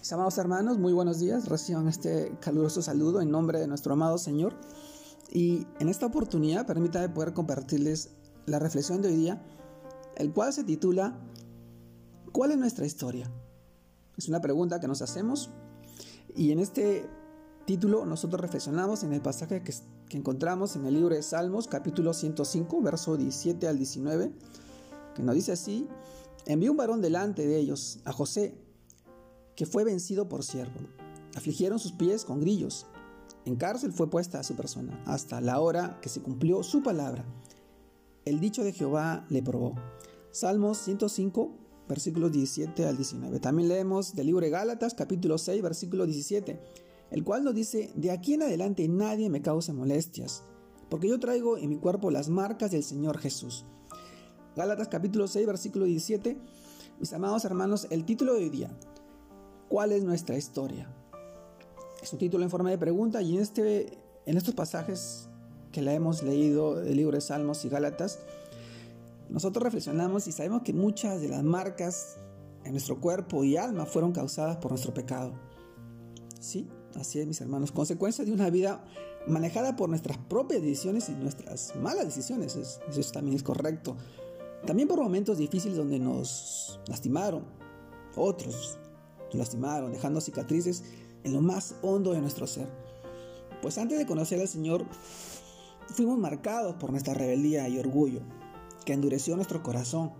Mis amados hermanos, muy buenos días. Reciban este caluroso saludo en nombre de nuestro amado Señor. Y en esta oportunidad, permítame poder compartirles la reflexión de hoy día, el cual se titula ¿Cuál es nuestra historia? Es una pregunta que nos hacemos y en este título nosotros reflexionamos en el pasaje que, que encontramos en el libro de Salmos, capítulo 105, verso 17 al 19, que nos dice así, envió un varón delante de ellos, a José, que fue vencido por siervo. Afligieron sus pies con grillos. En cárcel fue puesta a su persona, hasta la hora que se cumplió su palabra. El dicho de Jehová le probó. Salmos 105, versículos 17 al 19. También leemos del libro de Gálatas, capítulo 6, versículo 17, el cual nos dice, de aquí en adelante nadie me causa molestias, porque yo traigo en mi cuerpo las marcas del Señor Jesús. Gálatas capítulo 6, versículo 17. Mis amados hermanos, el título de hoy día, ¿Cuál es nuestra historia? Es un título en forma de pregunta y en, este, en estos pasajes que la hemos leído del libro de Salmos y Gálatas, nosotros reflexionamos y sabemos que muchas de las marcas en nuestro cuerpo y alma fueron causadas por nuestro pecado. Sí, así es mis hermanos, consecuencia de una vida manejada por nuestras propias decisiones y nuestras malas decisiones, eso también es correcto. También por momentos difíciles donde nos lastimaron, otros lastimaron, dejando cicatrices en lo más hondo de nuestro ser. Pues antes de conocer al Señor, fuimos marcados por nuestra rebeldía y orgullo, que endureció nuestro corazón.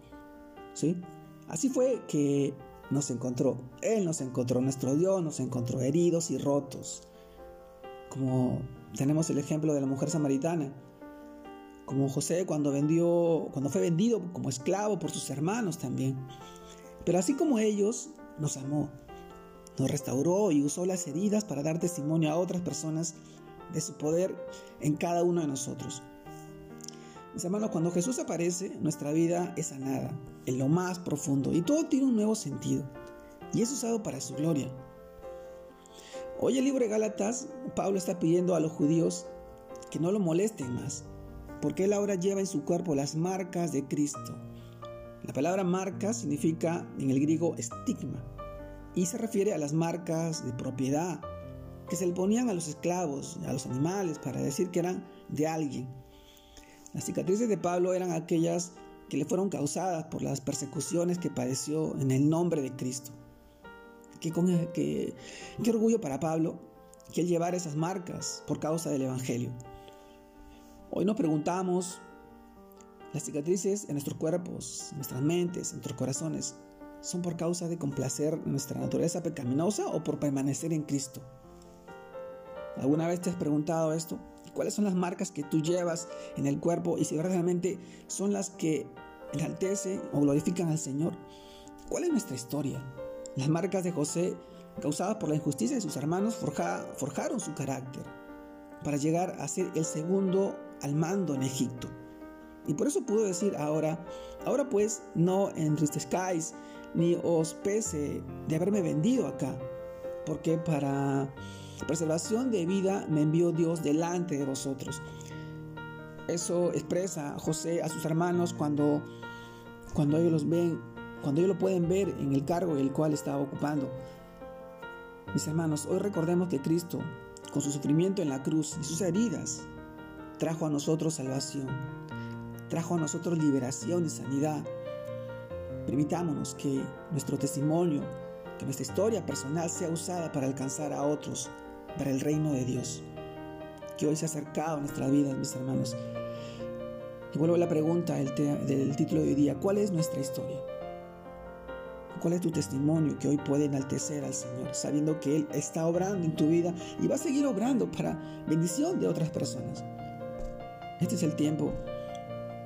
¿Sí? Así fue que nos encontró. Él nos encontró, nuestro Dios nos encontró heridos y rotos. Como tenemos el ejemplo de la mujer samaritana. Como José cuando vendió, cuando fue vendido como esclavo por sus hermanos también. Pero así como ellos, nos amó, nos restauró y usó las heridas para dar testimonio a otras personas de su poder en cada uno de nosotros. Mis hermanos, cuando Jesús aparece, nuestra vida es sanada en lo más profundo y todo tiene un nuevo sentido y es usado para su gloria. Hoy el libro de Gálatas, Pablo está pidiendo a los judíos que no lo molesten más, porque él ahora lleva en su cuerpo las marcas de Cristo. La palabra marca significa en el griego estigma y se refiere a las marcas de propiedad que se le ponían a los esclavos, a los animales, para decir que eran de alguien. Las cicatrices de Pablo eran aquellas que le fueron causadas por las persecuciones que padeció en el nombre de Cristo. Qué, orgullo para Pablo que él llevara esas marcas por causa del Evangelio. Hoy nos preguntamos, las cicatrices en nuestros cuerpos, nuestras mentes, en nuestros corazones, ¿son por causa de complacer nuestra naturaleza pecaminosa o por permanecer en Cristo? ¿Alguna vez te has preguntado esto? ¿Cuáles son las marcas que tú llevas en el cuerpo y si realmente son las que enaltecen o glorifican al Señor? ¿Cuál es nuestra historia? Las marcas de José, causadas por la injusticia de sus hermanos, forjaron su carácter para llegar a ser el segundo al mando en Egipto. Y por eso pudo decir ahora, ahora pues no entristezcáis ni os pese de haberme vendido acá, porque para preservación de vida me envió Dios delante de vosotros. Eso expresa José a sus hermanos cuando, cuando ellos los ven, cuando ellos lo pueden ver en el cargo el cual estaba ocupando. Mis hermanos, hoy recordemos que Cristo, con su sufrimiento en la cruz y sus heridas, trajo a nosotros salvación, trajo a nosotros liberación y sanidad Permitámonos que nuestro testimonio, que nuestra historia personal sea usada para alcanzar a otros, para el reino de Dios, que hoy se ha acercado a nuestras vidas, mis hermanos. Y vuelvo a la pregunta del, del título de hoy día, ¿cuál es nuestra historia? ¿Cuál es tu testimonio que hoy puede enaltecer al Señor, sabiendo que Él está obrando en tu vida y va a seguir obrando para bendición de otras personas? Este es el tiempo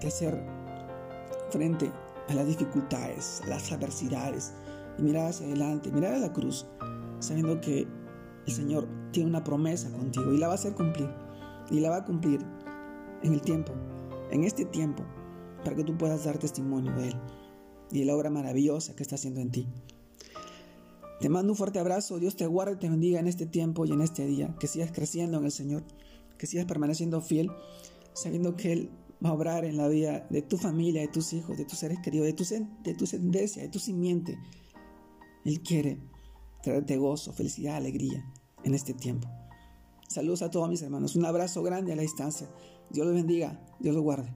hacer frente a las dificultades, a las adversidades y mirar hacia adelante, mirar a la cruz, sabiendo que el Señor tiene una promesa contigo y la va a hacer cumplir. Y la va a cumplir en el tiempo, en este tiempo, para que tú puedas dar testimonio de Él y de la obra maravillosa que está haciendo en ti. Te mando un fuerte abrazo, Dios te guarde y te bendiga en este tiempo y en este día, que sigas creciendo en el Señor, que sigas permaneciendo fiel, sabiendo que Él va a obrar en la vida de tu familia, de tus hijos, de tus seres queridos, de tu, de tu de tu simiente. Él quiere traerte gozo, felicidad, alegría en este tiempo. Saludos a todos mis hermanos. Un abrazo grande a la distancia. Dios los bendiga. Dios los guarde.